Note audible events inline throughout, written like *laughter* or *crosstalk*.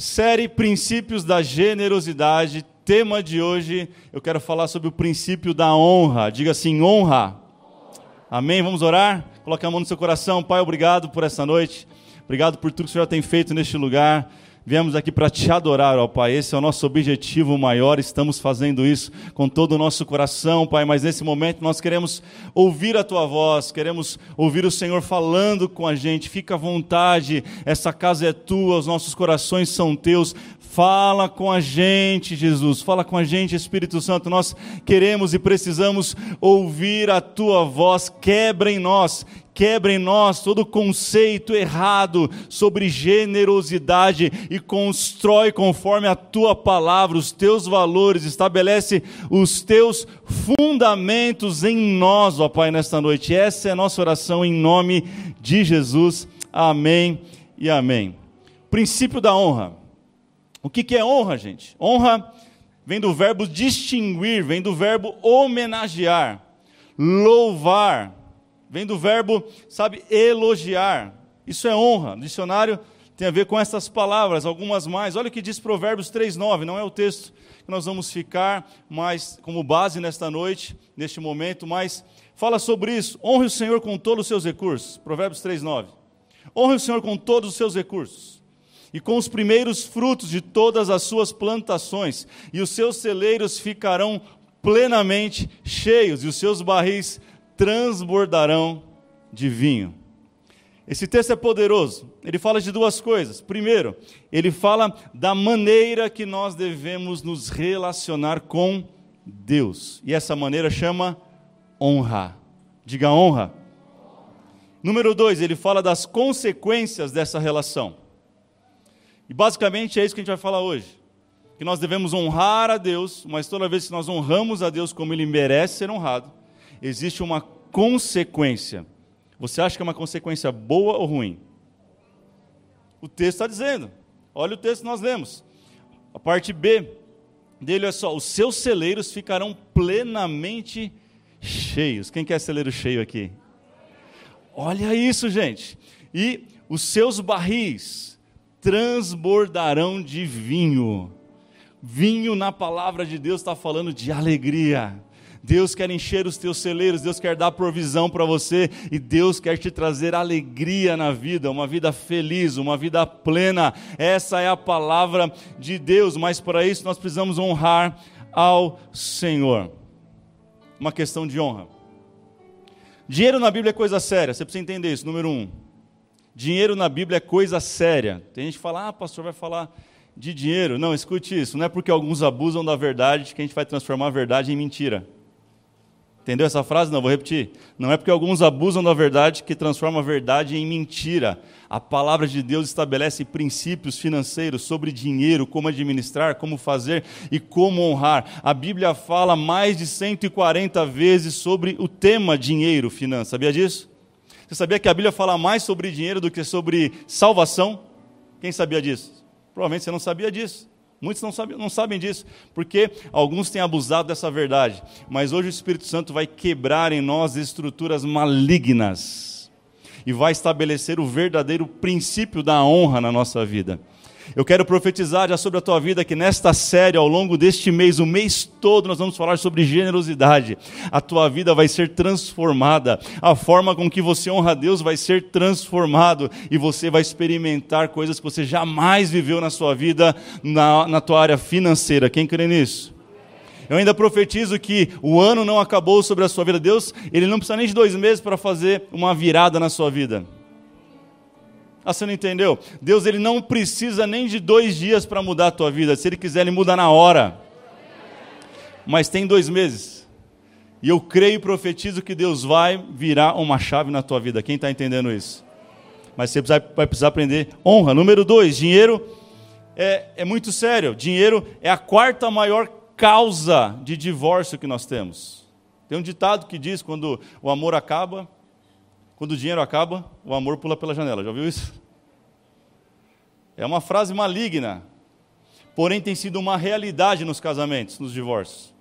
Série Princípios da Generosidade. Tema de hoje, eu quero falar sobre o princípio da honra. Diga assim: honra. Amém? Vamos orar? Coloque a mão no seu coração. Pai, obrigado por essa noite. Obrigado por tudo que o Senhor tem feito neste lugar. Viemos aqui para te adorar, ó Pai. Esse é o nosso objetivo maior. Estamos fazendo isso com todo o nosso coração, Pai. Mas nesse momento nós queremos ouvir a tua voz, queremos ouvir o Senhor falando com a gente. Fica à vontade. Essa casa é tua, os nossos corações são teus. Fala com a gente, Jesus. Fala com a gente, Espírito Santo. Nós queremos e precisamos ouvir a tua voz. Quebra em nós, quebra em nós todo conceito errado sobre generosidade e constrói conforme a tua palavra, os teus valores, estabelece os teus fundamentos em nós, ó Pai, nesta noite. Essa é a nossa oração em nome de Jesus. Amém e amém. Princípio da honra. O que, que é honra, gente? Honra vem do verbo distinguir, vem do verbo homenagear, louvar, vem do verbo, sabe, elogiar. Isso é honra. O dicionário tem a ver com essas palavras, algumas mais. Olha o que diz Provérbios 3:9, não é o texto que nós vamos ficar mais como base nesta noite, neste momento, mas fala sobre isso. Honre o Senhor com todos os seus recursos. Provérbios 3:9. Honre o Senhor com todos os seus recursos e com os primeiros frutos de todas as suas plantações, e os seus celeiros ficarão plenamente cheios, e os seus barris transbordarão de vinho. Esse texto é poderoso. Ele fala de duas coisas. Primeiro, ele fala da maneira que nós devemos nos relacionar com Deus. E essa maneira chama honra. Diga honra. Número dois, ele fala das consequências dessa relação. E basicamente é isso que a gente vai falar hoje. Que nós devemos honrar a Deus, mas toda vez que nós honramos a Deus como Ele merece ser honrado, existe uma consequência. Você acha que é uma consequência boa ou ruim? O texto está dizendo. Olha o texto que nós lemos. A parte B dele é só: os seus celeiros ficarão plenamente cheios. Quem quer celeiro cheio aqui? Olha isso, gente. E os seus barris transbordarão de vinho. Vinho na palavra de Deus está falando de alegria. Deus quer encher os teus celeiros, Deus quer dar provisão para você e Deus quer te trazer alegria na vida, uma vida feliz, uma vida plena. Essa é a palavra de Deus, mas para isso nós precisamos honrar ao Senhor. Uma questão de honra. Dinheiro na Bíblia é coisa séria, você precisa entender isso. Número um. Dinheiro na Bíblia é coisa séria. Tem gente que fala, ah, pastor, vai falar de dinheiro. Não, escute isso. Não é porque alguns abusam da verdade que a gente vai transformar a verdade em mentira. Entendeu essa frase? Não, vou repetir. Não é porque alguns abusam da verdade que transforma a verdade em mentira. A palavra de Deus estabelece princípios financeiros sobre dinheiro, como administrar, como fazer e como honrar. A Bíblia fala mais de 140 vezes sobre o tema dinheiro, finança. Sabia disso? Você sabia que a Bíblia fala mais sobre dinheiro do que sobre salvação? Quem sabia disso? Provavelmente você não sabia disso. Muitos não sabem, não sabem disso, porque alguns têm abusado dessa verdade. Mas hoje o Espírito Santo vai quebrar em nós estruturas malignas e vai estabelecer o verdadeiro princípio da honra na nossa vida. Eu quero profetizar já sobre a tua vida que nesta série, ao longo deste mês, o mês todo, nós vamos falar sobre generosidade. A tua vida vai ser transformada, a forma com que você honra a Deus vai ser transformado e você vai experimentar coisas que você jamais viveu na sua vida, na, na tua área financeira. Quem crê nisso? Eu ainda profetizo que o ano não acabou sobre a sua vida. Deus, Ele não precisa nem de dois meses para fazer uma virada na sua vida. Ah, você não entendeu? Deus ele não precisa nem de dois dias para mudar a tua vida. Se Ele quiser, Ele muda na hora. Mas tem dois meses. E eu creio e profetizo que Deus vai virar uma chave na tua vida. Quem está entendendo isso? Mas você vai precisar aprender honra. Número dois, dinheiro é, é muito sério. Dinheiro é a quarta maior causa de divórcio que nós temos. Tem um ditado que diz: quando o amor acaba, quando o dinheiro acaba, o amor pula pela janela. Já ouviu isso? É uma frase maligna, porém tem sido uma realidade nos casamentos, nos divórcios.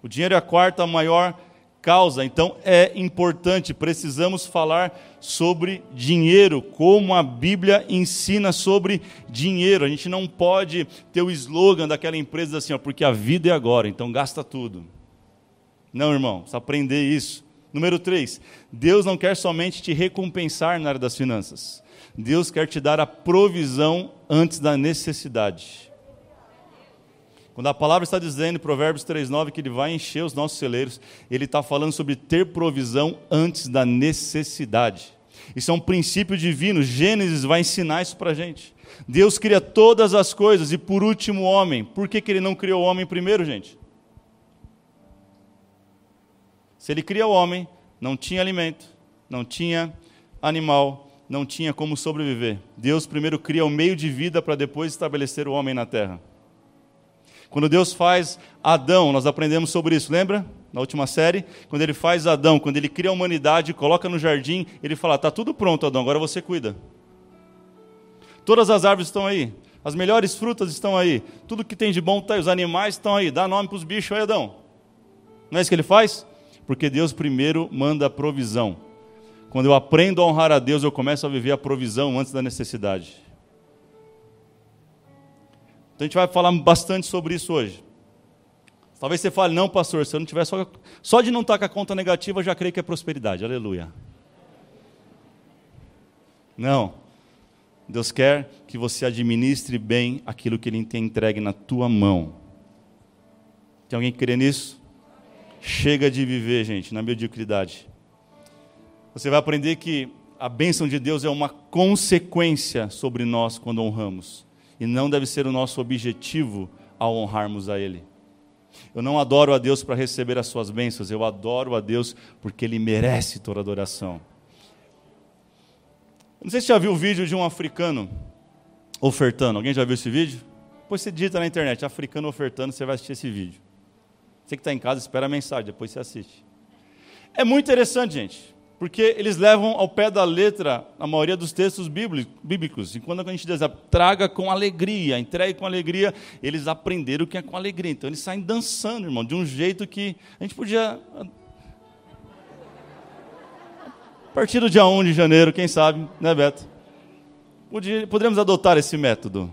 O dinheiro é a quarta maior causa. Então é importante, precisamos falar sobre dinheiro, como a Bíblia ensina sobre dinheiro. A gente não pode ter o slogan daquela empresa assim, ó, porque a vida é agora, então gasta tudo. Não, irmão, precisa aprender isso. Número 3, Deus não quer somente te recompensar na área das finanças. Deus quer te dar a provisão antes da necessidade. Quando a palavra está dizendo em Provérbios 3,9 que ele vai encher os nossos celeiros, ele está falando sobre ter provisão antes da necessidade. Isso é um princípio divino. Gênesis vai ensinar isso para a gente. Deus cria todas as coisas e por último o homem. Por que, que ele não criou o homem primeiro, gente? Se ele cria o homem, não tinha alimento, não tinha animal, não tinha como sobreviver. Deus primeiro cria o meio de vida para depois estabelecer o homem na terra. Quando Deus faz Adão, nós aprendemos sobre isso, lembra? Na última série, quando ele faz Adão, quando ele cria a humanidade, coloca no jardim, ele fala: "Tá tudo pronto, Adão, agora você cuida". Todas as árvores estão aí, as melhores frutas estão aí, tudo que tem de bom está aí, os animais estão aí, dá nome para os bichos aí, Adão. Não é isso que ele faz? Porque Deus primeiro manda a provisão. Quando eu aprendo a honrar a Deus, eu começo a viver a provisão antes da necessidade. Então a gente vai falar bastante sobre isso hoje. Talvez você fale, não, pastor, se eu não tiver só, só de não estar com a conta negativa, eu já creio que é prosperidade. Aleluia. Não. Deus quer que você administre bem aquilo que Ele tem entregue na tua mão. Tem alguém que crê nisso? Chega de viver, gente, na mediocridade. Você vai aprender que a bênção de Deus é uma consequência sobre nós quando honramos e não deve ser o nosso objetivo ao honrarmos a Ele. Eu não adoro a Deus para receber as suas bênçãos, eu adoro a Deus porque Ele merece toda adoração. Não sei se já viu o vídeo de um africano ofertando. Alguém já viu esse vídeo? Depois você digita na internet, africano ofertando, você vai assistir esse vídeo. Você que está em casa, espera a mensagem, depois você assiste. É muito interessante, gente porque eles levam ao pé da letra a maioria dos textos bíblicos. E quando a gente diz, traga com alegria, entregue com alegria, eles aprenderam o que é com alegria. Então eles saem dançando, irmão, de um jeito que a gente podia. A partir do dia 1 de janeiro, quem sabe, né, Beto? Poderíamos adotar esse método.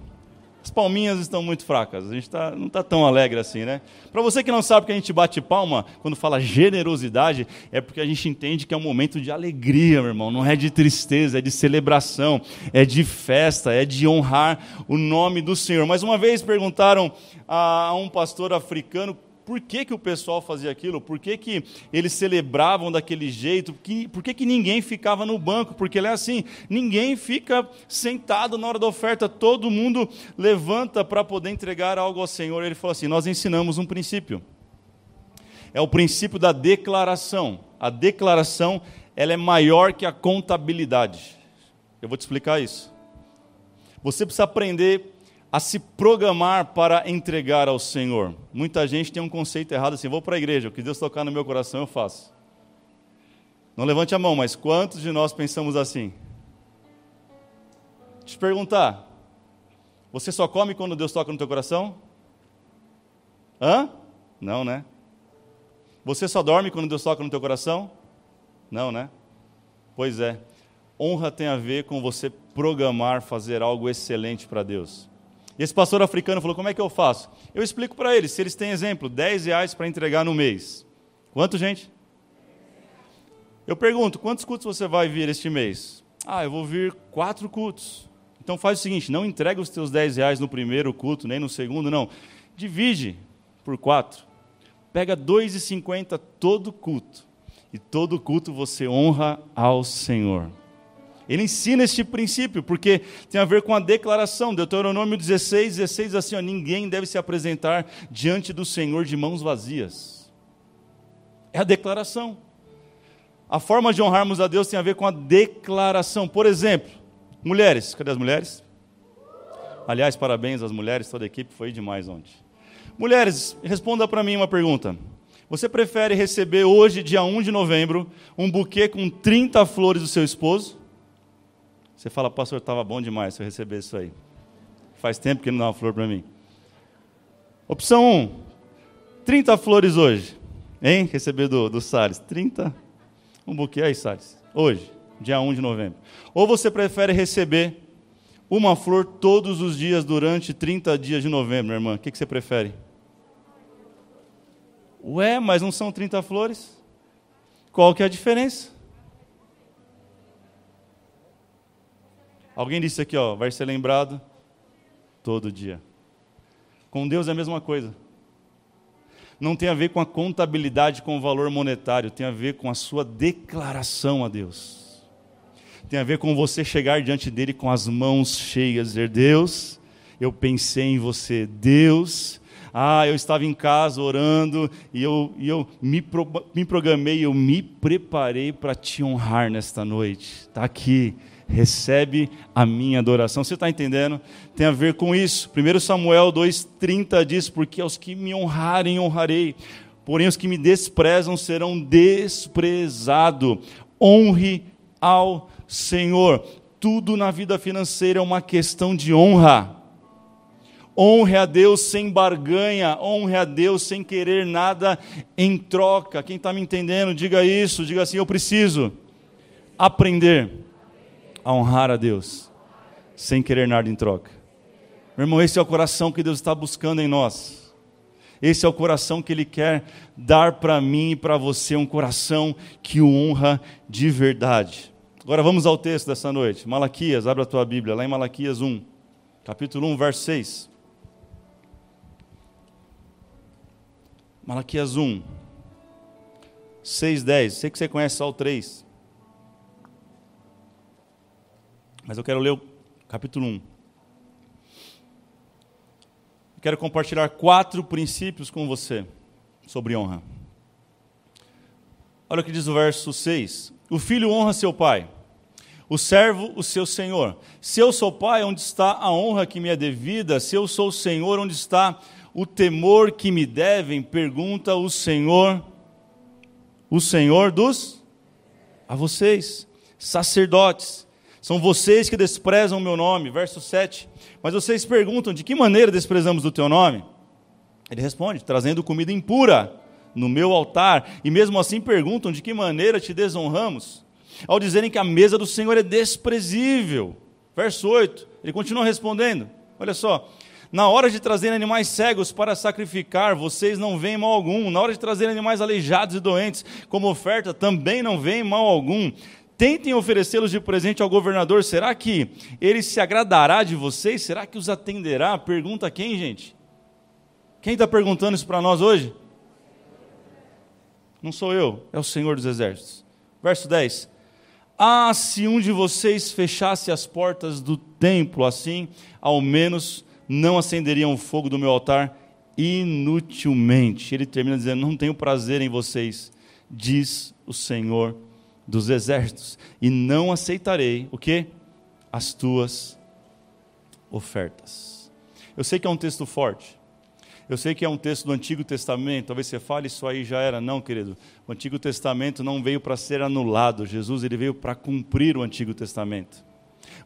As palminhas estão muito fracas, a gente tá, não está tão alegre assim, né? Para você que não sabe que a gente bate palma quando fala generosidade, é porque a gente entende que é um momento de alegria, meu irmão, não é de tristeza, é de celebração, é de festa, é de honrar o nome do Senhor. Mais uma vez perguntaram a um pastor africano por que, que o pessoal fazia aquilo, por que, que eles celebravam daquele jeito, por que, que ninguém ficava no banco, porque ele é assim, ninguém fica sentado na hora da oferta, todo mundo levanta para poder entregar algo ao Senhor. Ele falou assim: nós ensinamos um princípio. É o princípio da declaração. A declaração ela é maior que a contabilidade. Eu vou te explicar isso. Você precisa aprender a se programar para entregar ao Senhor. Muita gente tem um conceito errado assim: vou para a igreja, o que Deus tocar no meu coração eu faço. Não levante a mão, mas quantos de nós pensamos assim? Te perguntar: você só come quando Deus toca no teu coração? Hã? Não, né? Você só dorme quando Deus toca no teu coração? Não, né? Pois é. Honra tem a ver com você programar fazer algo excelente para Deus. E esse pastor africano falou: Como é que eu faço? Eu explico para eles, se eles têm exemplo, 10 reais para entregar no mês. Quanto, gente? Eu pergunto: quantos cultos você vai vir este mês? Ah, eu vou vir quatro cultos. Então faz o seguinte: não entrega os teus 10 reais no primeiro culto, nem no segundo, não. Divide por quatro. Pega 2,50 todo culto. E todo culto você honra ao Senhor. Ele ensina este princípio, porque tem a ver com a declaração. Deuteronômio 16, 16 assim: ó, ninguém deve se apresentar diante do Senhor de mãos vazias. É a declaração. A forma de honrarmos a Deus tem a ver com a declaração. Por exemplo, mulheres, cadê as mulheres? Aliás, parabéns às mulheres, toda a equipe foi demais ontem. Mulheres, responda para mim uma pergunta. Você prefere receber hoje, dia 1 de novembro, um buquê com 30 flores do seu esposo? Você fala, pastor, estava bom demais se eu receber isso aí. Faz tempo que não dá uma flor para mim. Opção 1, 30 flores hoje. Hein? Receber do, do Salles. 30. Um buquê aí, Salles. Hoje, dia 1 de novembro. Ou você prefere receber uma flor todos os dias durante 30 dias de novembro, irmã? O que, que você prefere? Ué, mas não são 30 flores? Qual que é a diferença? Alguém disse aqui, ó, vai ser lembrado todo dia. Com Deus é a mesma coisa. Não tem a ver com a contabilidade com o valor monetário, tem a ver com a sua declaração a Deus. Tem a ver com você chegar diante dele com as mãos cheias, dizer: Deus, eu pensei em você. Deus, ah, eu estava em casa orando e eu, e eu me, pro, me programei, eu me preparei para te honrar nesta noite. Está aqui, recebe a minha adoração. Você está entendendo? Tem a ver com isso. 1 Samuel 2,30 diz: Porque aos que me honrarem, honrarei, porém os que me desprezam serão desprezados. Honre ao Senhor. Tudo na vida financeira é uma questão de honra. Honre a Deus sem barganha, honre a Deus sem querer nada em troca. Quem está me entendendo, diga isso, diga assim: eu preciso aprender a honrar a Deus sem querer nada em troca. Meu irmão, esse é o coração que Deus está buscando em nós. Esse é o coração que Ele quer dar para mim e para você, um coração que o honra de verdade. Agora vamos ao texto dessa noite. Malaquias, abre a tua Bíblia, lá em Malaquias 1, capítulo 1, verso 6. Malaquias 1, 6, 10. Sei que você conhece só o 3. Mas eu quero ler o capítulo 1. Eu quero compartilhar quatro princípios com você sobre honra. Olha o que diz o verso 6. O filho honra seu pai, o servo o seu senhor. Se eu sou pai, onde está a honra que me é devida? Se eu sou senhor, onde está o temor que me devem, pergunta o Senhor, o Senhor dos a vocês, sacerdotes. São vocês que desprezam o meu nome. Verso 7. Mas vocês perguntam: de que maneira desprezamos o teu nome? Ele responde: trazendo comida impura no meu altar. E mesmo assim perguntam: de que maneira te desonramos? Ao dizerem que a mesa do Senhor é desprezível. Verso 8. Ele continua respondendo: olha só. Na hora de trazer animais cegos para sacrificar, vocês não veem mal algum. Na hora de trazer animais aleijados e doentes como oferta, também não veem mal algum. Tentem oferecê-los de presente ao governador. Será que ele se agradará de vocês? Será que os atenderá? Pergunta quem, gente? Quem está perguntando isso para nós hoje? Não sou eu, é o Senhor dos Exércitos. Verso 10. Ah, se um de vocês fechasse as portas do templo, assim, ao menos não acenderiam o fogo do meu altar inutilmente. Ele termina dizendo: Não tenho prazer em vocês, diz o Senhor dos exércitos, e não aceitarei o que? As tuas ofertas. Eu sei que é um texto forte. Eu sei que é um texto do Antigo Testamento. Talvez você fale isso aí já era, não, querido. O Antigo Testamento não veio para ser anulado. Jesus ele veio para cumprir o Antigo Testamento.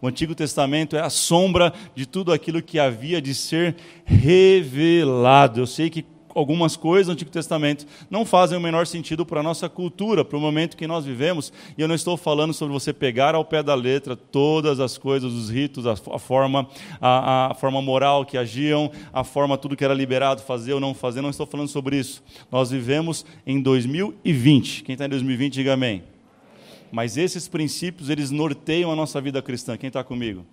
O Antigo Testamento é a sombra de tudo aquilo que havia de ser revelado. Eu sei que algumas coisas do Antigo Testamento não fazem o menor sentido para a nossa cultura, para o momento que nós vivemos, e eu não estou falando sobre você pegar ao pé da letra todas as coisas, os ritos, a, forma, a, a forma moral que agiam, a forma tudo que era liberado fazer ou não fazer, não estou falando sobre isso. Nós vivemos em 2020. Quem está em 2020, diga amém. Mas esses princípios, eles norteiam a nossa vida cristã. Quem está comigo?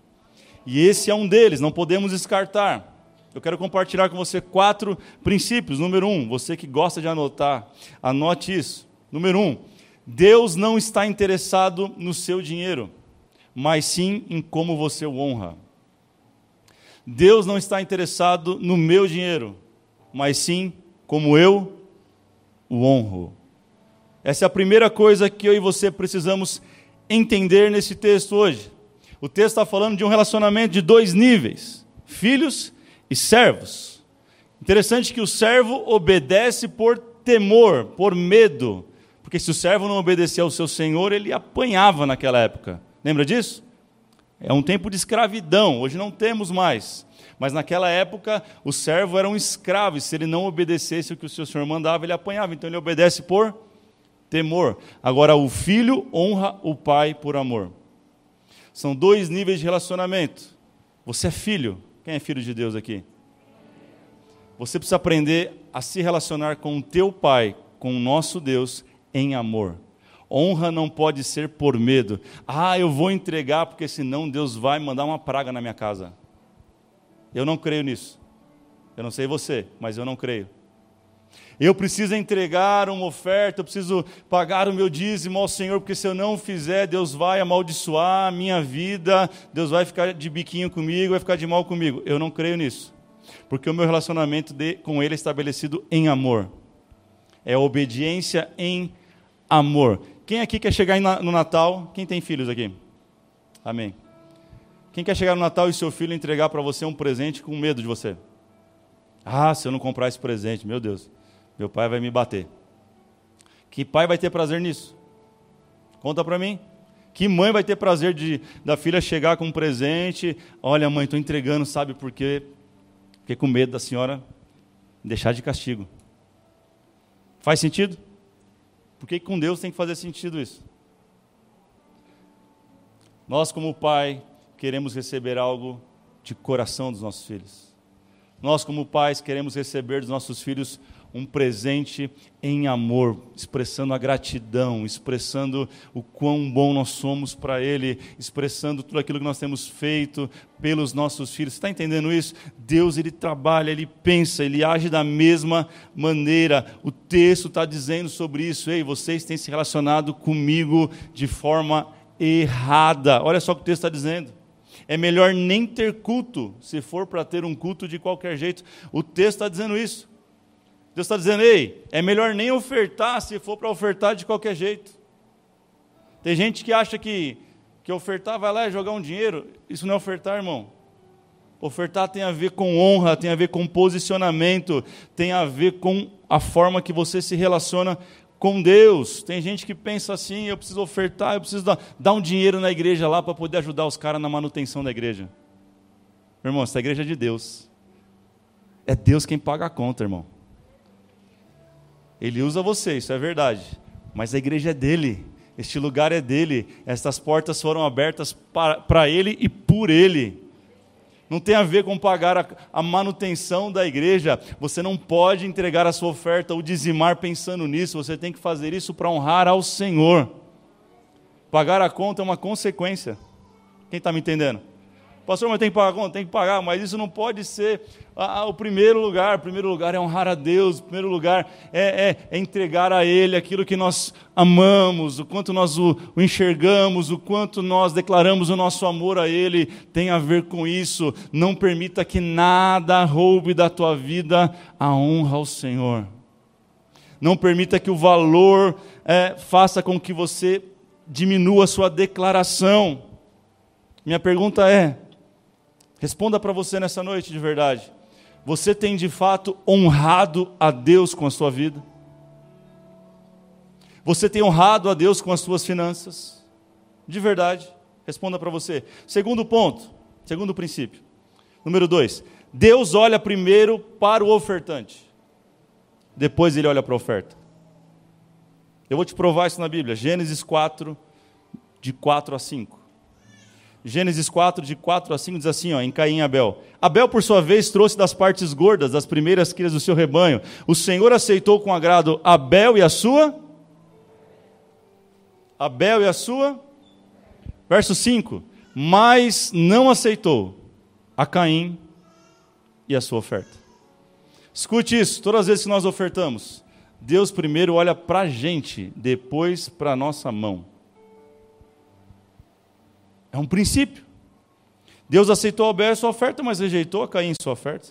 E esse é um deles, não podemos descartar. Eu quero compartilhar com você quatro princípios. Número um, você que gosta de anotar, anote isso. Número um, Deus não está interessado no seu dinheiro, mas sim em como você o honra. Deus não está interessado no meu dinheiro, mas sim como eu o honro. Essa é a primeira coisa que eu e você precisamos entender nesse texto hoje. O texto está falando de um relacionamento de dois níveis: filhos e servos. Interessante que o servo obedece por temor, por medo, porque se o servo não obedecia ao seu senhor, ele apanhava naquela época. Lembra disso? É um tempo de escravidão, hoje não temos mais. Mas naquela época, o servo era um escravo, e se ele não obedecesse o que o seu senhor mandava, ele apanhava. Então ele obedece por temor. Agora, o filho honra o pai por amor. São dois níveis de relacionamento. Você é filho. Quem é filho de Deus aqui? Você precisa aprender a se relacionar com o teu pai, com o nosso Deus, em amor. Honra não pode ser por medo. Ah, eu vou entregar porque senão Deus vai mandar uma praga na minha casa. Eu não creio nisso. Eu não sei você, mas eu não creio. Eu preciso entregar uma oferta, eu preciso pagar o meu dízimo ao Senhor, porque se eu não fizer, Deus vai amaldiçoar a minha vida, Deus vai ficar de biquinho comigo, vai ficar de mal comigo. Eu não creio nisso, porque o meu relacionamento de, com Ele é estabelecido em amor, é obediência em amor. Quem aqui quer chegar no Natal? Quem tem filhos aqui? Amém. Quem quer chegar no Natal e seu filho entregar para você um presente com medo de você? Ah, se eu não comprar esse presente, meu Deus. Meu pai vai me bater. Que pai vai ter prazer nisso? Conta para mim. Que mãe vai ter prazer de da filha chegar com um presente? Olha, mãe, estou entregando, sabe por quê? Fiquei com medo da senhora deixar de castigo. Faz sentido? Por que com Deus tem que fazer sentido isso? Nós, como pai, queremos receber algo de coração dos nossos filhos. Nós, como pais, queremos receber dos nossos filhos um presente em amor, expressando a gratidão, expressando o quão bom nós somos para Ele, expressando tudo aquilo que nós temos feito pelos nossos filhos. Está entendendo isso? Deus, Ele trabalha, Ele pensa, Ele age da mesma maneira. O texto está dizendo sobre isso. Ei, vocês têm se relacionado comigo de forma errada. Olha só o que o texto está dizendo. É melhor nem ter culto, se for para ter um culto de qualquer jeito. O texto está dizendo isso. Deus está dizendo, ei, é melhor nem ofertar se for para ofertar de qualquer jeito. Tem gente que acha que, que ofertar vai lá e jogar um dinheiro. Isso não é ofertar, irmão. Ofertar tem a ver com honra, tem a ver com posicionamento, tem a ver com a forma que você se relaciona com Deus. Tem gente que pensa assim: eu preciso ofertar, eu preciso dar, dar um dinheiro na igreja lá para poder ajudar os caras na manutenção da igreja. Irmão, essa igreja é de Deus. É Deus quem paga a conta, irmão. Ele usa você, isso é verdade. Mas a igreja é dele. Este lugar é dele. Estas portas foram abertas para ele e por ele. Não tem a ver com pagar a, a, manutenção da igreja. Você não pode entregar a sua oferta ou dizimar pensando nisso. Você tem que fazer isso para honrar ao Senhor. Pagar a conta é uma consequência. Quem está me entendendo? Pastor, mas tem que pagar conta? Tem que pagar, mas isso não pode ser ah, o primeiro lugar. O primeiro lugar é honrar a Deus, o primeiro lugar é, é, é entregar a Ele aquilo que nós amamos, o quanto nós o, o, enxergamos, o quanto nós declaramos o nosso amor a Ele, tem a ver com isso. Não permita que nada roube da tua vida a honra ao Senhor. Não permita que o valor é, faça com que você diminua a sua declaração. Minha pergunta é: Responda para você nessa noite de verdade. Você tem de fato honrado a Deus com a sua vida? Você tem honrado a Deus com as suas finanças? De verdade. Responda para você. Segundo ponto, segundo princípio. Número dois, Deus olha primeiro para o ofertante, depois ele olha para a oferta. Eu vou te provar isso na Bíblia, Gênesis 4, de 4 a 5. Gênesis 4, de 4 a 5, diz assim, ó, em Caim e Abel. Abel, por sua vez, trouxe das partes gordas, das primeiras crias do seu rebanho. O Senhor aceitou com agrado Abel e a sua? Abel e a sua? Verso 5. Mas não aceitou a Caim e a sua oferta. Escute isso, todas as vezes que nós ofertamos, Deus primeiro olha para a gente, depois para a nossa mão. É um princípio. Deus aceitou Abel sua oferta, mas rejeitou a Caim sua oferta.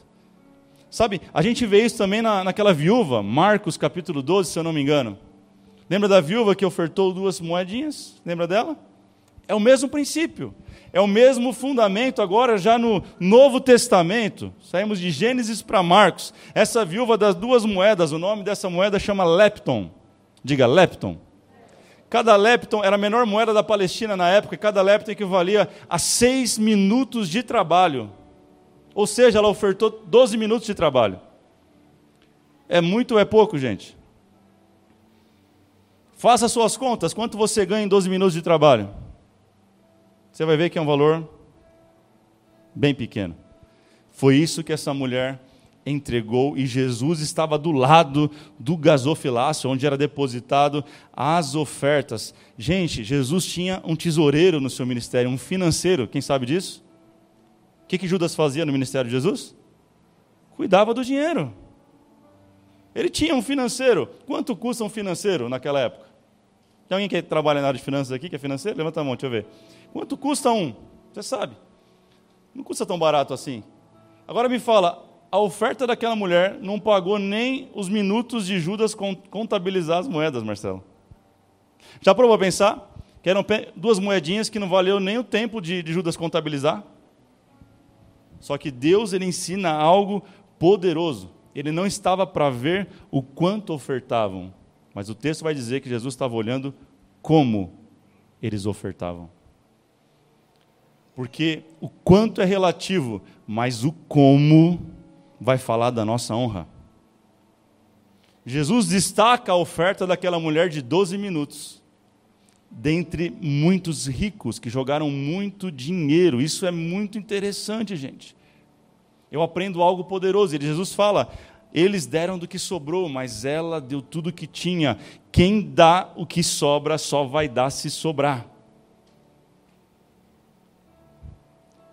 Sabe, a gente vê isso também na, naquela viúva, Marcos capítulo 12, se eu não me engano. Lembra da viúva que ofertou duas moedinhas? Lembra dela? É o mesmo princípio. É o mesmo fundamento agora já no Novo Testamento. Saímos de Gênesis para Marcos. Essa viúva das duas moedas, o nome dessa moeda chama lepton. Diga lepton. Cada lepton era a menor moeda da Palestina na época, e cada lepton equivalia a seis minutos de trabalho. Ou seja, ela ofertou 12 minutos de trabalho. É muito ou é pouco, gente? Faça suas contas, quanto você ganha em 12 minutos de trabalho? Você vai ver que é um valor bem pequeno. Foi isso que essa mulher entregou e Jesus estava do lado do gasofilácio, onde era depositado as ofertas. Gente, Jesus tinha um tesoureiro no seu ministério, um financeiro, quem sabe disso? O que, que Judas fazia no ministério de Jesus? Cuidava do dinheiro. Ele tinha um financeiro. Quanto custa um financeiro naquela época? Tem alguém que trabalha na área de finanças aqui, que é financeiro? Levanta a mão, deixa eu ver. Quanto custa um? Você sabe. Não custa tão barato assim. Agora me fala, a oferta daquela mulher não pagou nem os minutos de Judas contabilizar as moedas, Marcelo. Já provou a pensar? Que eram duas moedinhas que não valeu nem o tempo de, de Judas contabilizar? Só que Deus ele ensina algo poderoso. Ele não estava para ver o quanto ofertavam, mas o texto vai dizer que Jesus estava olhando como eles ofertavam. Porque o quanto é relativo, mas o como vai falar da nossa honra. Jesus destaca a oferta daquela mulher de 12 minutos, dentre muitos ricos que jogaram muito dinheiro. Isso é muito interessante, gente. Eu aprendo algo poderoso. E Jesus fala: eles deram do que sobrou, mas ela deu tudo o que tinha. Quem dá o que sobra só vai dar se sobrar.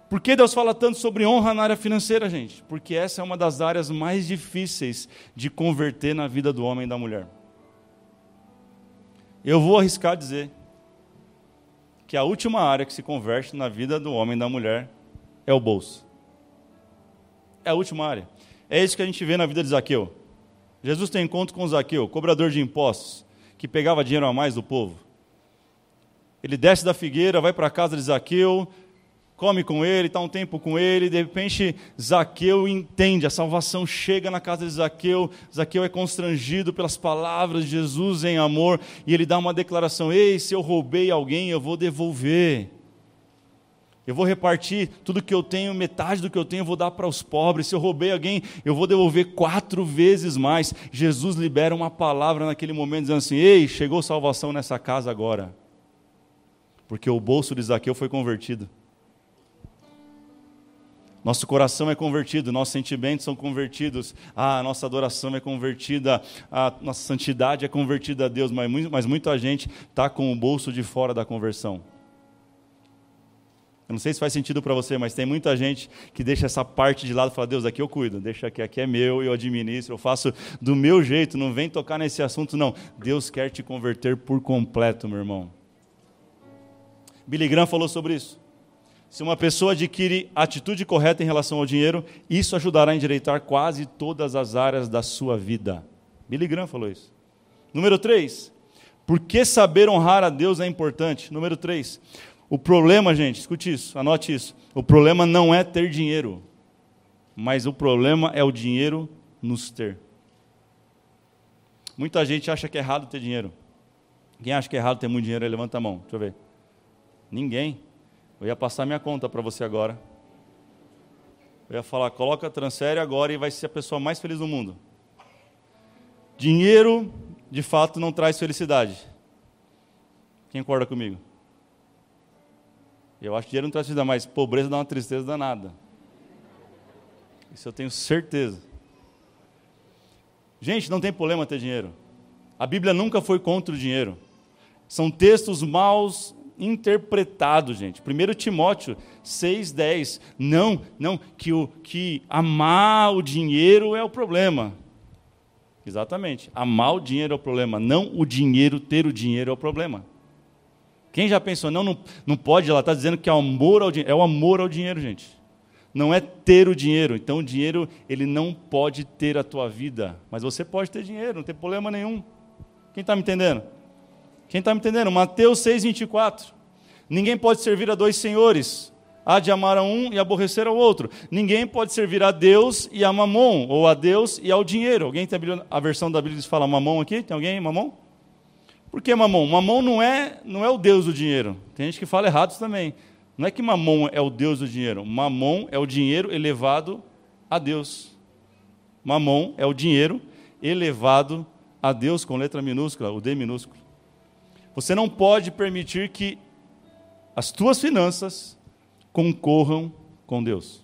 Por que Deus fala tanto sobre honra na área financeira, gente? Porque essa é uma das áreas mais difíceis de converter na vida do homem e da mulher. Eu vou arriscar dizer que a última área que se converte na vida do homem e da mulher é o bolso. É a última área. É isso que a gente vê na vida de Zaqueu. Jesus tem encontro com Zaqueu, cobrador de impostos, que pegava dinheiro a mais do povo. Ele desce da figueira, vai para a casa de Zaqueu, come com ele, está um tempo com ele, de repente Zaqueu entende, a salvação chega na casa de Zaqueu, Zaqueu é constrangido pelas palavras de Jesus em amor, e ele dá uma declaração: Ei, se eu roubei alguém, eu vou devolver. Eu vou repartir tudo que eu tenho, metade do que eu tenho eu vou dar para os pobres. Se eu roubei alguém, eu vou devolver quatro vezes mais. Jesus libera uma palavra naquele momento, dizendo assim: Ei, chegou salvação nessa casa agora. Porque o bolso de Zaqueu foi convertido. Nosso coração é convertido, nossos sentimentos são convertidos, a nossa adoração é convertida, a nossa santidade é convertida a Deus, mas, mas muita gente está com o bolso de fora da conversão. Eu não sei se faz sentido para você, mas tem muita gente que deixa essa parte de lado e fala: Deus, aqui eu cuido, deixa aqui, aqui é meu, eu administro, eu faço do meu jeito, não vem tocar nesse assunto, não. Deus quer te converter por completo, meu irmão. Billy Graham falou sobre isso. Se uma pessoa adquire atitude correta em relação ao dinheiro, isso ajudará a endireitar quase todas as áreas da sua vida. Billy Graham falou isso. Número 3. Por que saber honrar a Deus é importante? Número 3. O problema, gente, escute isso, anote isso. O problema não é ter dinheiro, mas o problema é o dinheiro nos ter. Muita gente acha que é errado ter dinheiro. Quem acha que é errado ter muito dinheiro, levanta a mão. Deixa eu ver. Ninguém. Eu ia passar minha conta para você agora. Eu ia falar, coloca, transfere agora e vai ser a pessoa mais feliz do mundo. Dinheiro, de fato, não traz felicidade. Quem concorda comigo? Eu acho que dinheiro não traz felicidade, mas pobreza dá uma tristeza danada. Isso eu tenho certeza. Gente, não tem problema ter dinheiro. A Bíblia nunca foi contra o dinheiro. São textos maus interpretado, gente. 1 Timóteo 6,10. Não, não, que, o, que amar o dinheiro é o problema. Exatamente. Amar o dinheiro é o problema, não o dinheiro, ter o dinheiro é o problema. Quem já pensou, não, não, não pode, ela está dizendo que é o amor ao dinheiro. É o amor ao dinheiro, gente. Não é ter o dinheiro. Então o dinheiro, ele não pode ter a tua vida. Mas você pode ter dinheiro, não tem problema nenhum. Quem está me entendendo? Quem está me entendendo? Mateus 6, 24. Ninguém pode servir a dois senhores. Há de amar a um e aborrecer ao outro. Ninguém pode servir a Deus e a mamon, ou a Deus e ao dinheiro. Alguém tem a versão da Bíblia que fala mamon aqui? Tem alguém mamon? Por que mamon? Mamon não é, não é o Deus do dinheiro. Tem gente que fala errado também. Não é que Mamon é o Deus do dinheiro. Mamon é o dinheiro elevado a Deus. Mamon é o dinheiro elevado a Deus com letra minúscula, o D minúsculo. Você não pode permitir que as tuas finanças concorram com Deus.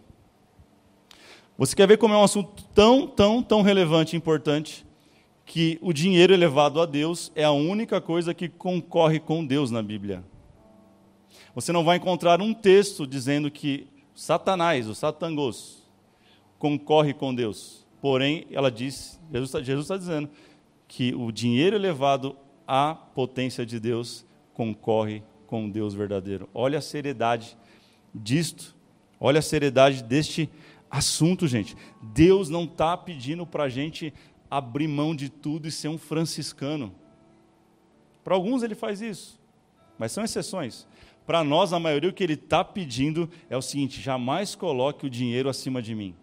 Você quer ver como é um assunto tão, tão, tão relevante e importante que o dinheiro elevado a Deus é a única coisa que concorre com Deus na Bíblia. Você não vai encontrar um texto dizendo que Satanás, o Satangos, concorre com Deus. Porém, ela diz, Jesus está tá dizendo, que o dinheiro elevado à potência de Deus concorre com Deus verdadeiro. Olha a seriedade disto, olha a seriedade deste assunto, gente. Deus não está pedindo para a gente abrir mão de tudo e ser um franciscano. Para alguns ele faz isso, mas são exceções. Para nós, a maioria, o que ele está pedindo é o seguinte: jamais coloque o dinheiro acima de mim.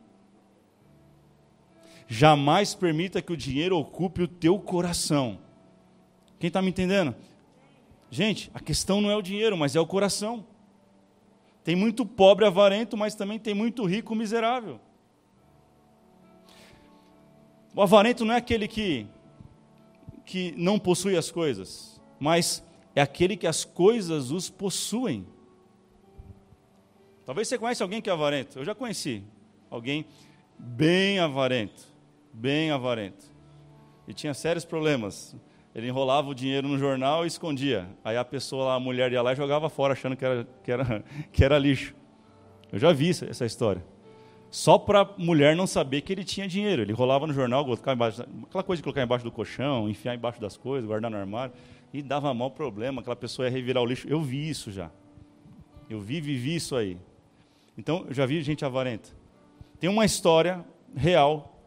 Jamais permita que o dinheiro ocupe o teu coração. Quem está me entendendo? Gente, a questão não é o dinheiro, mas é o coração. Tem muito pobre avarento, mas também tem muito rico miserável. O avarento não é aquele que, que não possui as coisas, mas é aquele que as coisas os possuem. Talvez você conheça alguém que é avarento. Eu já conheci alguém bem avarento, bem avarento. E tinha sérios problemas. Ele enrolava o dinheiro no jornal e escondia. Aí a pessoa, a mulher ia lá e jogava fora, achando que era, que era, *laughs* que era lixo. Eu já vi essa história só para a mulher não saber que ele tinha dinheiro. Ele rolava no jornal, embaixo, aquela coisa de colocar embaixo do colchão, enfiar embaixo das coisas, guardar no armário, e dava mal problema, aquela pessoa ia revirar o lixo. Eu vi isso já. Eu vi, vivi isso aí. Então, eu já vi gente avarenta. Tem uma história real,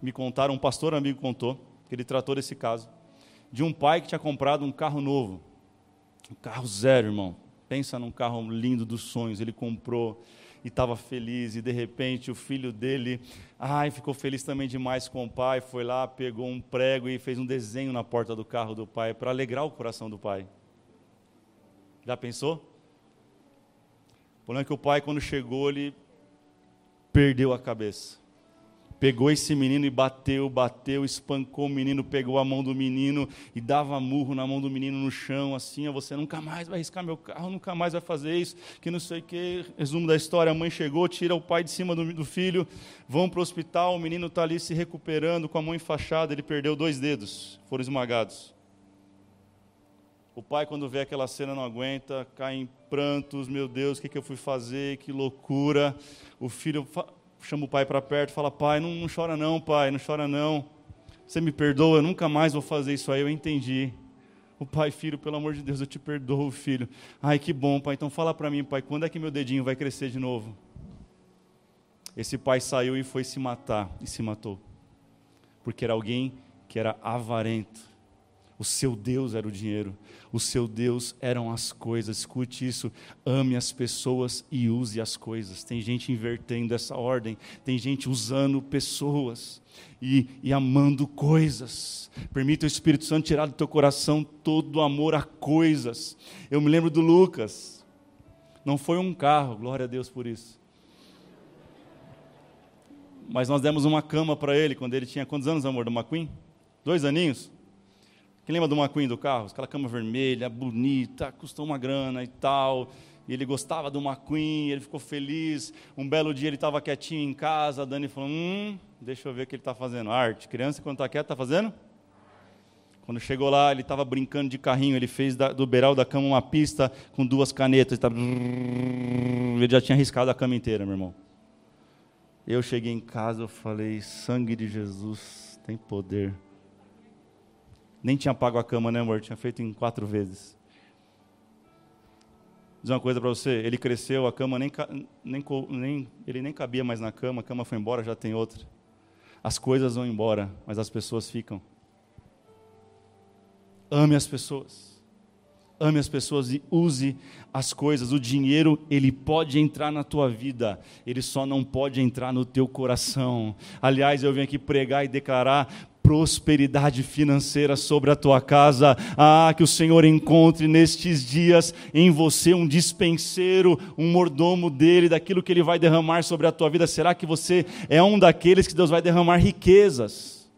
me contaram, um pastor amigo contou, que ele tratou desse caso, de um pai que tinha comprado um carro novo. Um carro zero, irmão. Pensa num carro lindo dos sonhos. Ele comprou e estava feliz, e de repente o filho dele, ai, ficou feliz também demais com o pai, foi lá, pegou um prego e fez um desenho na porta do carro do pai para alegrar o coração do pai. Já pensou? O problema é que o pai, quando chegou, ele perdeu a cabeça pegou esse menino e bateu, bateu, espancou o menino, pegou a mão do menino e dava murro na mão do menino no chão, assim, você nunca mais vai riscar meu carro, nunca mais vai fazer isso, que não sei o que. Resumo da história, a mãe chegou, tira o pai de cima do, do filho, vão para o hospital, o menino está ali se recuperando, com a mão enfaixada, ele perdeu dois dedos, foram esmagados. O pai, quando vê aquela cena, não aguenta, cai em prantos, meu Deus, o que, que eu fui fazer, que loucura. O filho chama o pai para perto fala: Pai, não, não chora não, pai, não chora não. Você me perdoa, eu nunca mais vou fazer isso aí, eu entendi. O pai, filho, pelo amor de Deus, eu te perdoo, filho. Ai, que bom, pai. Então fala para mim, pai, quando é que meu dedinho vai crescer de novo? Esse pai saiu e foi se matar e se matou. Porque era alguém que era avarento o seu Deus era o dinheiro, o seu Deus eram as coisas. Escute isso, ame as pessoas e use as coisas. Tem gente invertendo essa ordem, tem gente usando pessoas e, e amando coisas. Permita o Espírito Santo tirar do teu coração todo o amor a coisas. Eu me lembro do Lucas, não foi um carro, glória a Deus por isso. Mas nós demos uma cama para ele quando ele tinha quantos anos, amor, do McQueen? Dois aninhos? Quem lembra do McQueen do carro? Aquela cama vermelha, bonita, custou uma grana e tal. E ele gostava do McQueen, ele ficou feliz. Um belo dia ele estava quietinho em casa, a Dani falou: Hum, deixa eu ver o que ele está fazendo. Arte. Criança, quando está quieto, está fazendo? Quando chegou lá, ele estava brincando de carrinho. Ele fez da, do beiral da cama uma pista com duas canetas. Ele já tinha riscado a cama inteira, meu irmão. Eu cheguei em casa, eu falei: Sangue de Jesus tem poder. Nem tinha pago a cama, né, amor? Tinha feito em quatro vezes. Diz uma coisa para você, ele cresceu, a cama nem, nem, nem, ele nem cabia mais na cama, a cama foi embora, já tem outra. As coisas vão embora, mas as pessoas ficam. Ame as pessoas ame as pessoas e use as coisas. O dinheiro, ele pode entrar na tua vida, ele só não pode entrar no teu coração. Aliás, eu venho aqui pregar e declarar prosperidade financeira sobre a tua casa. Ah, que o Senhor encontre nestes dias em você um dispenseiro, um mordomo dele, daquilo que ele vai derramar sobre a tua vida. Será que você é um daqueles que Deus vai derramar riquezas?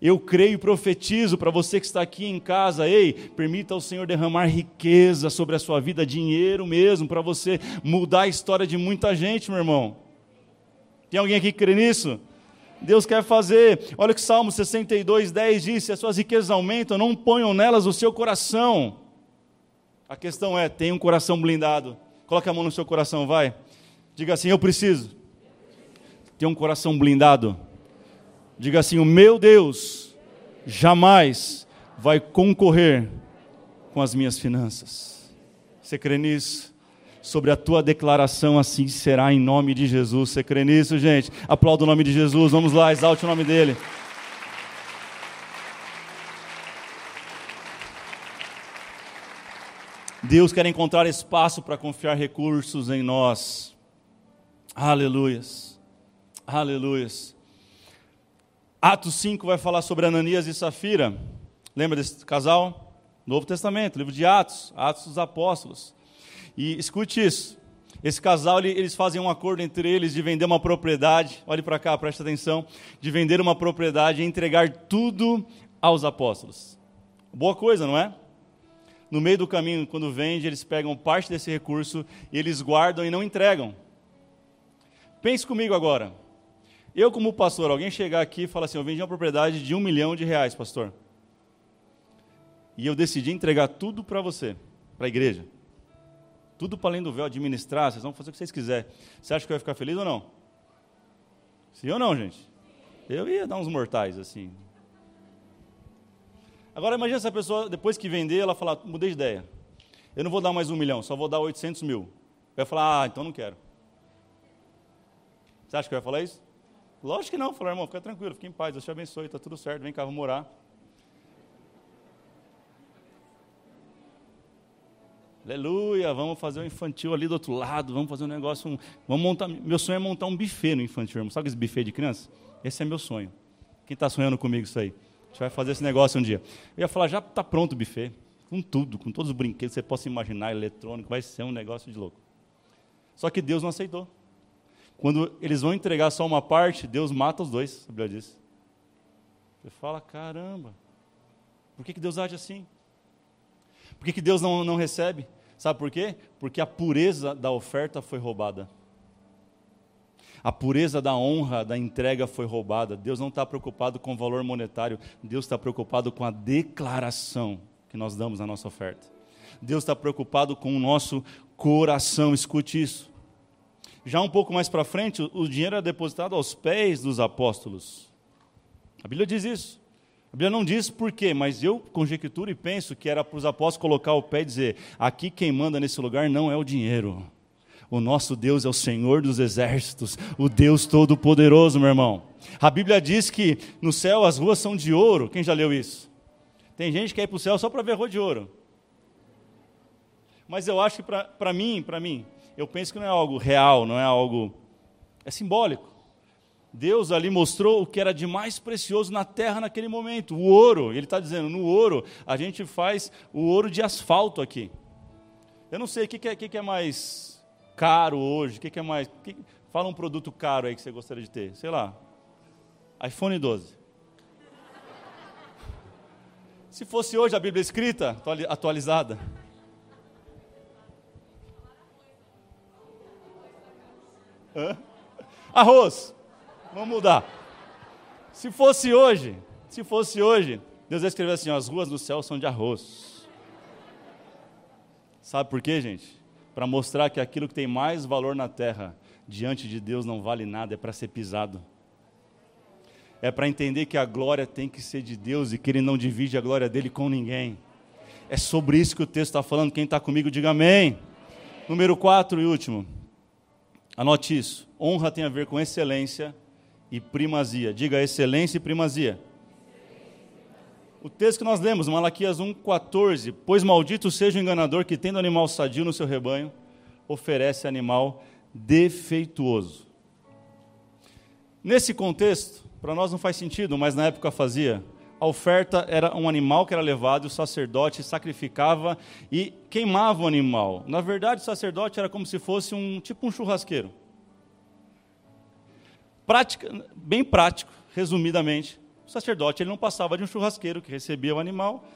Eu creio e profetizo para você que está aqui em casa, ei, permita ao Senhor derramar riqueza sobre a sua vida, dinheiro mesmo, para você mudar a história de muita gente, meu irmão. Tem alguém aqui que crê nisso? Deus quer fazer. Olha o que Salmo 62, 10 diz: se as suas riquezas aumentam, não ponham nelas o seu coração. A questão é: tenha um coração blindado. Coloque a mão no seu coração, vai. Diga assim: eu preciso ter um coração blindado. Diga assim: o meu Deus jamais vai concorrer com as minhas finanças. Você crê nisso? Sobre a tua declaração, assim será em nome de Jesus. Você crê nisso, gente? Aplauda o nome de Jesus. Vamos lá, exalte o nome dele. Deus quer encontrar espaço para confiar recursos em nós. Aleluias. Aleluias. Atos 5 vai falar sobre Ananias e Safira. Lembra desse casal? Novo Testamento, livro de Atos, Atos dos Apóstolos. E escute isso. Esse casal, eles fazem um acordo entre eles de vender uma propriedade. Olhe para cá, preste atenção. De vender uma propriedade e entregar tudo aos apóstolos. Boa coisa, não é? No meio do caminho, quando vende, eles pegam parte desse recurso e eles guardam e não entregam. Pense comigo agora. Eu, como pastor, alguém chegar aqui e falar assim: Eu vendi uma propriedade de um milhão de reais, pastor. E eu decidi entregar tudo para você, para a igreja. Tudo para além do véu, administrar, vocês vão fazer o que vocês quiserem. Você acha que eu ia ficar feliz ou não? Sim ou não, gente? Eu ia dar uns mortais assim. Agora imagine essa pessoa, depois que vender, ela falar, mudei de ideia. Eu não vou dar mais um milhão, só vou dar 800 mil. Ia falar, ah, então não quero. Você acha que eu ia falar isso? Lógico que não. Falou, irmão, fica tranquilo, fica em paz, Deus te abençoe, está tudo certo, vem cá, vamos morar. Aleluia, vamos fazer um infantil ali do outro lado, vamos fazer um negócio, um, vamos montar, meu sonho é montar um buffet no infantil, irmão. Sabe esse buffet de criança? Esse é meu sonho. Quem está sonhando comigo isso aí? A gente vai fazer esse negócio um dia. Eu ia falar, já está pronto o buffet, com tudo, com todos os brinquedos que você possa imaginar, eletrônico, vai ser um negócio de louco. Só que Deus não aceitou. Quando eles vão entregar só uma parte, Deus mata os dois, a Bíblia diz. Você fala, caramba, por que, que Deus age assim? Por que, que Deus não, não recebe? Sabe por quê? Porque a pureza da oferta foi roubada. A pureza da honra, da entrega foi roubada. Deus não está preocupado com o valor monetário, Deus está preocupado com a declaração que nós damos na nossa oferta. Deus está preocupado com o nosso coração, escute isso. Já um pouco mais para frente, o dinheiro era depositado aos pés dos apóstolos. A Bíblia diz isso. A Bíblia não diz por quê, mas eu conjecturo e penso que era para os apóstolos colocar o pé e dizer: aqui quem manda nesse lugar não é o dinheiro. O nosso Deus é o Senhor dos exércitos, o Deus Todo-Poderoso, meu irmão. A Bíblia diz que no céu as ruas são de ouro. Quem já leu isso? Tem gente que quer ir para o céu só para ver rua de ouro. Mas eu acho que para mim, para mim, eu penso que não é algo real, não é algo. É simbólico. Deus ali mostrou o que era de mais precioso na terra naquele momento, o ouro. Ele está dizendo: no ouro, a gente faz o ouro de asfalto aqui. Eu não sei o que, que, é, que, que é mais caro hoje, o que, que é mais. Que, fala um produto caro aí que você gostaria de ter. Sei lá. iPhone 12. Se fosse hoje a Bíblia escrita, atualizada. Hã? Arroz. Vamos mudar. Se fosse hoje, se fosse hoje, Deus ia escrever assim: as ruas do céu são de arroz. Sabe por quê, gente? Para mostrar que aquilo que tem mais valor na terra, diante de Deus não vale nada, é para ser pisado. É para entender que a glória tem que ser de Deus e que Ele não divide a glória dele com ninguém. É sobre isso que o texto está falando. Quem está comigo, diga amém. Número 4 e último. Anote isso. Honra tem a ver com excelência e primazia. Diga excelência e primazia. O texto que nós lemos, Malaquias 1,14: Pois maldito seja o enganador que, tendo animal sadio no seu rebanho, oferece animal defeituoso. Nesse contexto, Para nós não faz sentido, mas na época fazia. A oferta era um animal que era levado, o sacerdote sacrificava e queimava o animal. Na verdade, o sacerdote era como se fosse um tipo um churrasqueiro. Prática, bem prático, resumidamente. O sacerdote ele não passava de um churrasqueiro que recebia o animal,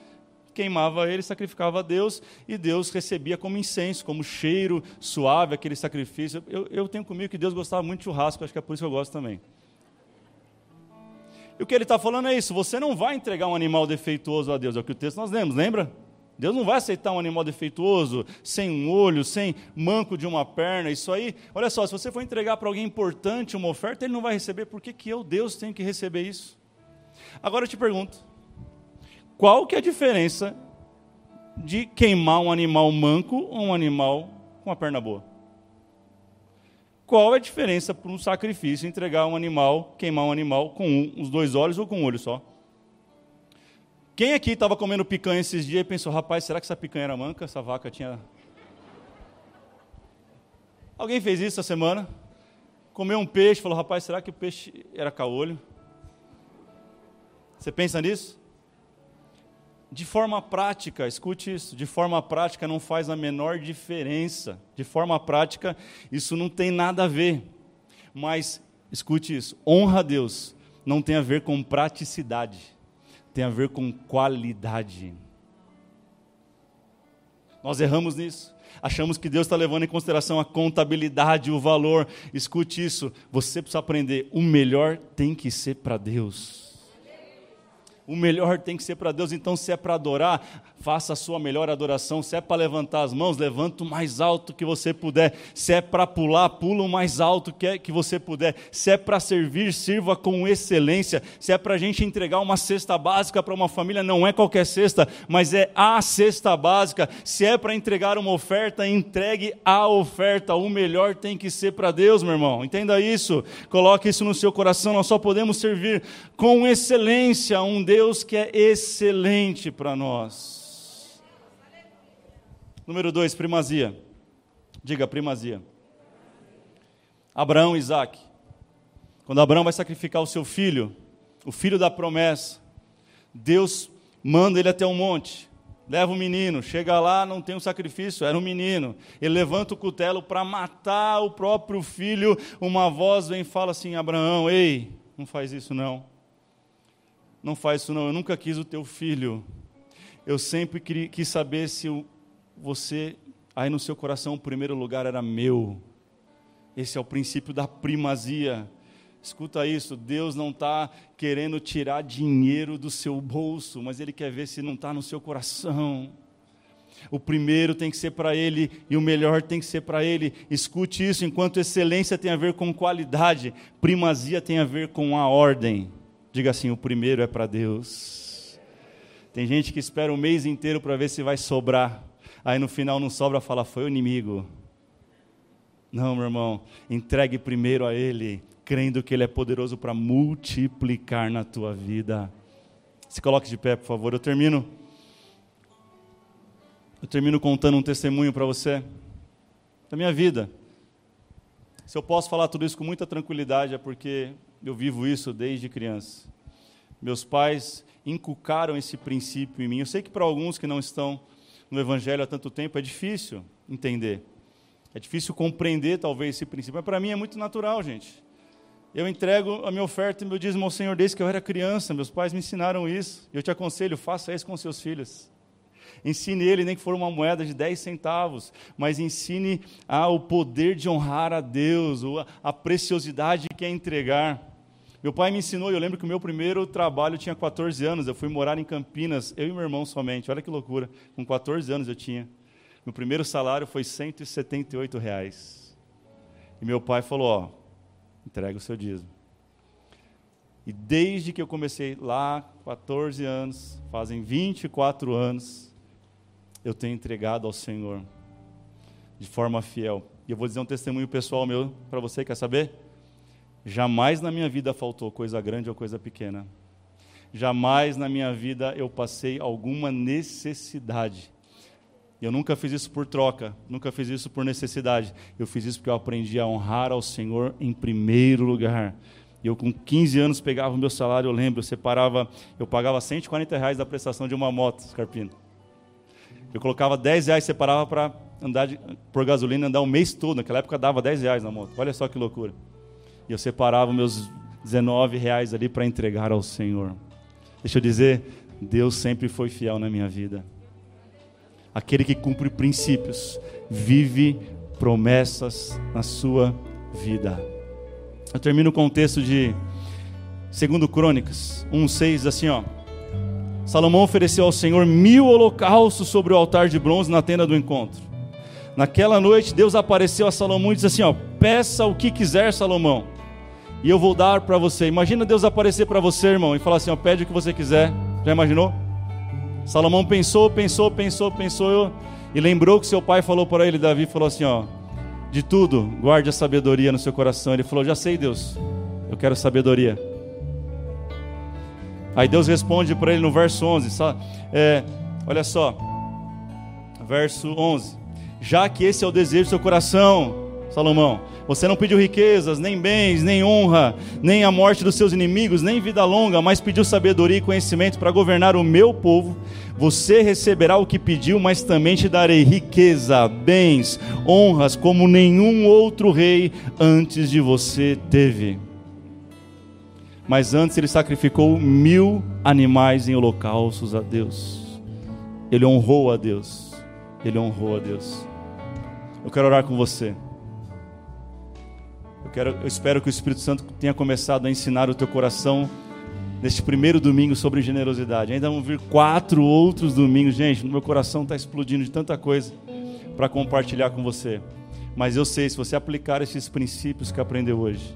queimava ele, sacrificava a Deus, e Deus recebia como incenso, como cheiro suave aquele sacrifício. Eu, eu tenho comigo que Deus gostava muito de churrasco, acho que é por isso que eu gosto também. E o que ele está falando é isso: você não vai entregar um animal defeituoso a Deus, é o que o texto nós lemos, lembra? Deus não vai aceitar um animal defeituoso, sem um olho, sem manco de uma perna. Isso aí, olha só, se você for entregar para alguém importante uma oferta, ele não vai receber, por que, que eu, Deus, tenho que receber isso? Agora eu te pergunto: qual que é a diferença de queimar um animal manco ou um animal com a perna boa? Qual é a diferença para um sacrifício entregar um animal, queimar um animal com um, os dois olhos ou com um olho só? Quem aqui estava comendo picanha esses dias e pensou, rapaz, será que essa picanha era manca? Essa vaca tinha. Alguém fez isso essa semana? Comeu um peixe, falou, rapaz, será que o peixe era caolho? Você pensa nisso? de forma prática, escute isso, de forma prática não faz a menor diferença. De forma prática, isso não tem nada a ver. Mas, escute isso, honra a Deus não tem a ver com praticidade, tem a ver com qualidade. Nós erramos nisso. Achamos que Deus está levando em consideração a contabilidade, o valor. Escute isso, você precisa aprender: o melhor tem que ser para Deus. O melhor tem que ser para Deus, então se é para adorar, faça a sua melhor adoração. Se é para levantar as mãos, levanta o mais alto que você puder. Se é para pular, pula o mais alto que, é, que você puder. Se é para servir, sirva com excelência. Se é para a gente entregar uma cesta básica para uma família, não é qualquer cesta, mas é a cesta básica. Se é para entregar uma oferta, entregue a oferta. O melhor tem que ser para Deus, meu irmão. Entenda isso. Coloque isso no seu coração. Nós só podemos servir com excelência um Deus Deus que é excelente para nós. Número dois, primazia. Diga primazia. Abraão e Isaac. Quando Abraão vai sacrificar o seu filho, o filho da promessa, Deus manda ele até um monte. Leva o menino, chega lá, não tem um sacrifício, era um menino. Ele levanta o cutelo para matar o próprio filho. Uma voz vem e fala assim: Abraão, ei, não faz isso não não faz isso não, eu nunca quis o teu filho. Eu sempre quis saber se você, aí no seu coração, o primeiro lugar era meu. Esse é o princípio da primazia. Escuta isso, Deus não está querendo tirar dinheiro do seu bolso, mas Ele quer ver se não está no seu coração. O primeiro tem que ser para Ele e o melhor tem que ser para Ele. Escute isso, enquanto excelência tem a ver com qualidade, primazia tem a ver com a ordem. Diga assim: o primeiro é para Deus. Tem gente que espera um mês inteiro para ver se vai sobrar. Aí no final não sobra, fala: foi o inimigo. Não, meu irmão, entregue primeiro a Ele, crendo que Ele é poderoso para multiplicar na tua vida. Se coloque de pé, por favor. Eu termino. Eu termino contando um testemunho para você da minha vida. Se eu posso falar tudo isso com muita tranquilidade, é porque eu vivo isso desde criança. Meus pais inculcaram esse princípio em mim. Eu sei que para alguns que não estão no Evangelho há tanto tempo é difícil entender. É difícil compreender, talvez, esse princípio. Mas para mim é muito natural, gente. Eu entrego a minha oferta e meu dízimo ao Senhor desde que eu era criança. Meus pais me ensinaram isso. Eu te aconselho, faça isso com seus filhos. Ensine ele, nem que for uma moeda de 10 centavos, mas ensine ah, o poder de honrar a Deus, a preciosidade que é entregar. Meu pai me ensinou, eu lembro que o meu primeiro trabalho tinha 14 anos, eu fui morar em Campinas, eu e meu irmão somente, olha que loucura, com 14 anos eu tinha. Meu primeiro salário foi 178 reais. E meu pai falou, ó, entrega o seu dízimo. E desde que eu comecei lá, 14 anos, fazem 24 anos, eu tenho entregado ao Senhor de forma fiel. E eu vou dizer um testemunho pessoal meu para você, quer saber? Jamais na minha vida faltou coisa grande ou coisa pequena. Jamais na minha vida eu passei alguma necessidade. Eu nunca fiz isso por troca, nunca fiz isso por necessidade. Eu fiz isso porque eu aprendi a honrar ao Senhor em primeiro lugar. Eu com 15 anos pegava o meu salário, eu lembro, eu separava, eu pagava 140 reais da prestação de uma moto, Scarpino. Eu colocava 10 reais, separava para andar de, por gasolina, andar o mês todo. Naquela época dava 10 reais na moto. Olha só que loucura. E eu separava meus 19 reais ali para entregar ao Senhor. Deixa eu dizer, Deus sempre foi fiel na minha vida. Aquele que cumpre princípios, vive promessas na sua vida. Eu termino com o texto de 2 Crônicas 1,6, assim ó. Salomão ofereceu ao Senhor mil holocaustos sobre o altar de bronze na tenda do encontro. Naquela noite, Deus apareceu a Salomão e disse assim: ó, peça o que quiser, Salomão, e eu vou dar para você. Imagina Deus aparecer para você, irmão, e falar assim: ó, pede o que você quiser. Já imaginou? Salomão pensou, pensou, pensou, pensou, e lembrou que seu pai falou para ele, Davi, falou assim: ó, de tudo, guarde a sabedoria no seu coração. Ele falou: Já sei, Deus, eu quero sabedoria. Aí Deus responde para ele no verso 11: é, Olha só, verso 11: Já que esse é o desejo do seu coração, Salomão, você não pediu riquezas, nem bens, nem honra, nem a morte dos seus inimigos, nem vida longa, mas pediu sabedoria e conhecimento para governar o meu povo você receberá o que pediu, mas também te darei riqueza, bens, honras, como nenhum outro rei antes de você teve. Mas antes ele sacrificou mil animais em holocaustos a Deus. Ele honrou a Deus. Ele honrou a Deus. Eu quero orar com você. Quero, eu espero que o Espírito Santo tenha começado a ensinar o teu coração neste primeiro domingo sobre generosidade. Ainda vão vir quatro outros domingos. Gente, meu coração está explodindo de tanta coisa para compartilhar com você. Mas eu sei, se você aplicar esses princípios que aprendeu hoje,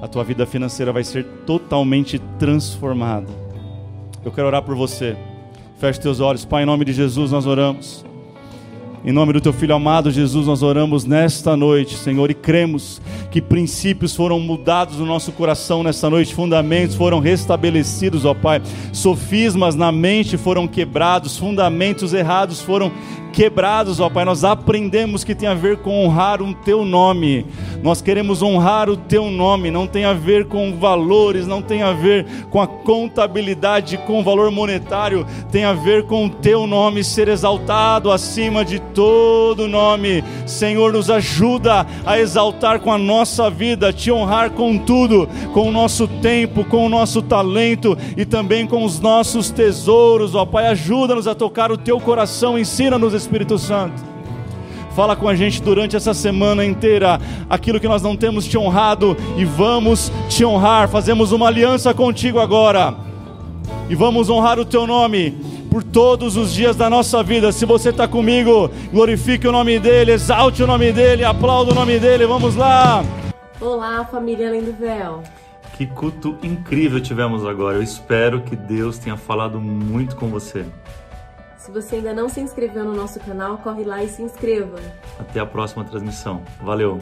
a tua vida financeira vai ser totalmente transformada. Eu quero orar por você. Feche teus olhos. Pai, em nome de Jesus, nós oramos. Em nome do teu filho amado Jesus, nós oramos nesta noite, Senhor, e cremos que princípios foram mudados no nosso coração nesta noite, fundamentos foram restabelecidos, ó Pai. Sofismas na mente foram quebrados, fundamentos errados foram quebrados, ó Pai. Nós aprendemos que tem a ver com honrar o teu nome. Nós queremos honrar o teu nome, não tem a ver com valores, não tem a ver com a contabilidade, com o valor monetário, tem a ver com o teu nome ser exaltado acima de todo nome. Senhor, nos ajuda a exaltar com a nossa vida, te honrar com tudo, com o nosso tempo, com o nosso talento e também com os nossos tesouros, ó Pai. Ajuda-nos a tocar o teu coração, ensina-nos Espírito Santo. Fala com a gente durante essa semana inteira aquilo que nós não temos te honrado e vamos te honrar. Fazemos uma aliança contigo agora e vamos honrar o teu nome por todos os dias da nossa vida. Se você está comigo, glorifique o nome dele, exalte o nome dele, aplauda o nome dele. Vamos lá! Olá, família Além do Véu. Que culto incrível tivemos agora. Eu espero que Deus tenha falado muito com você. Se você ainda não se inscreveu no nosso canal, corre lá e se inscreva. Até a próxima transmissão. Valeu!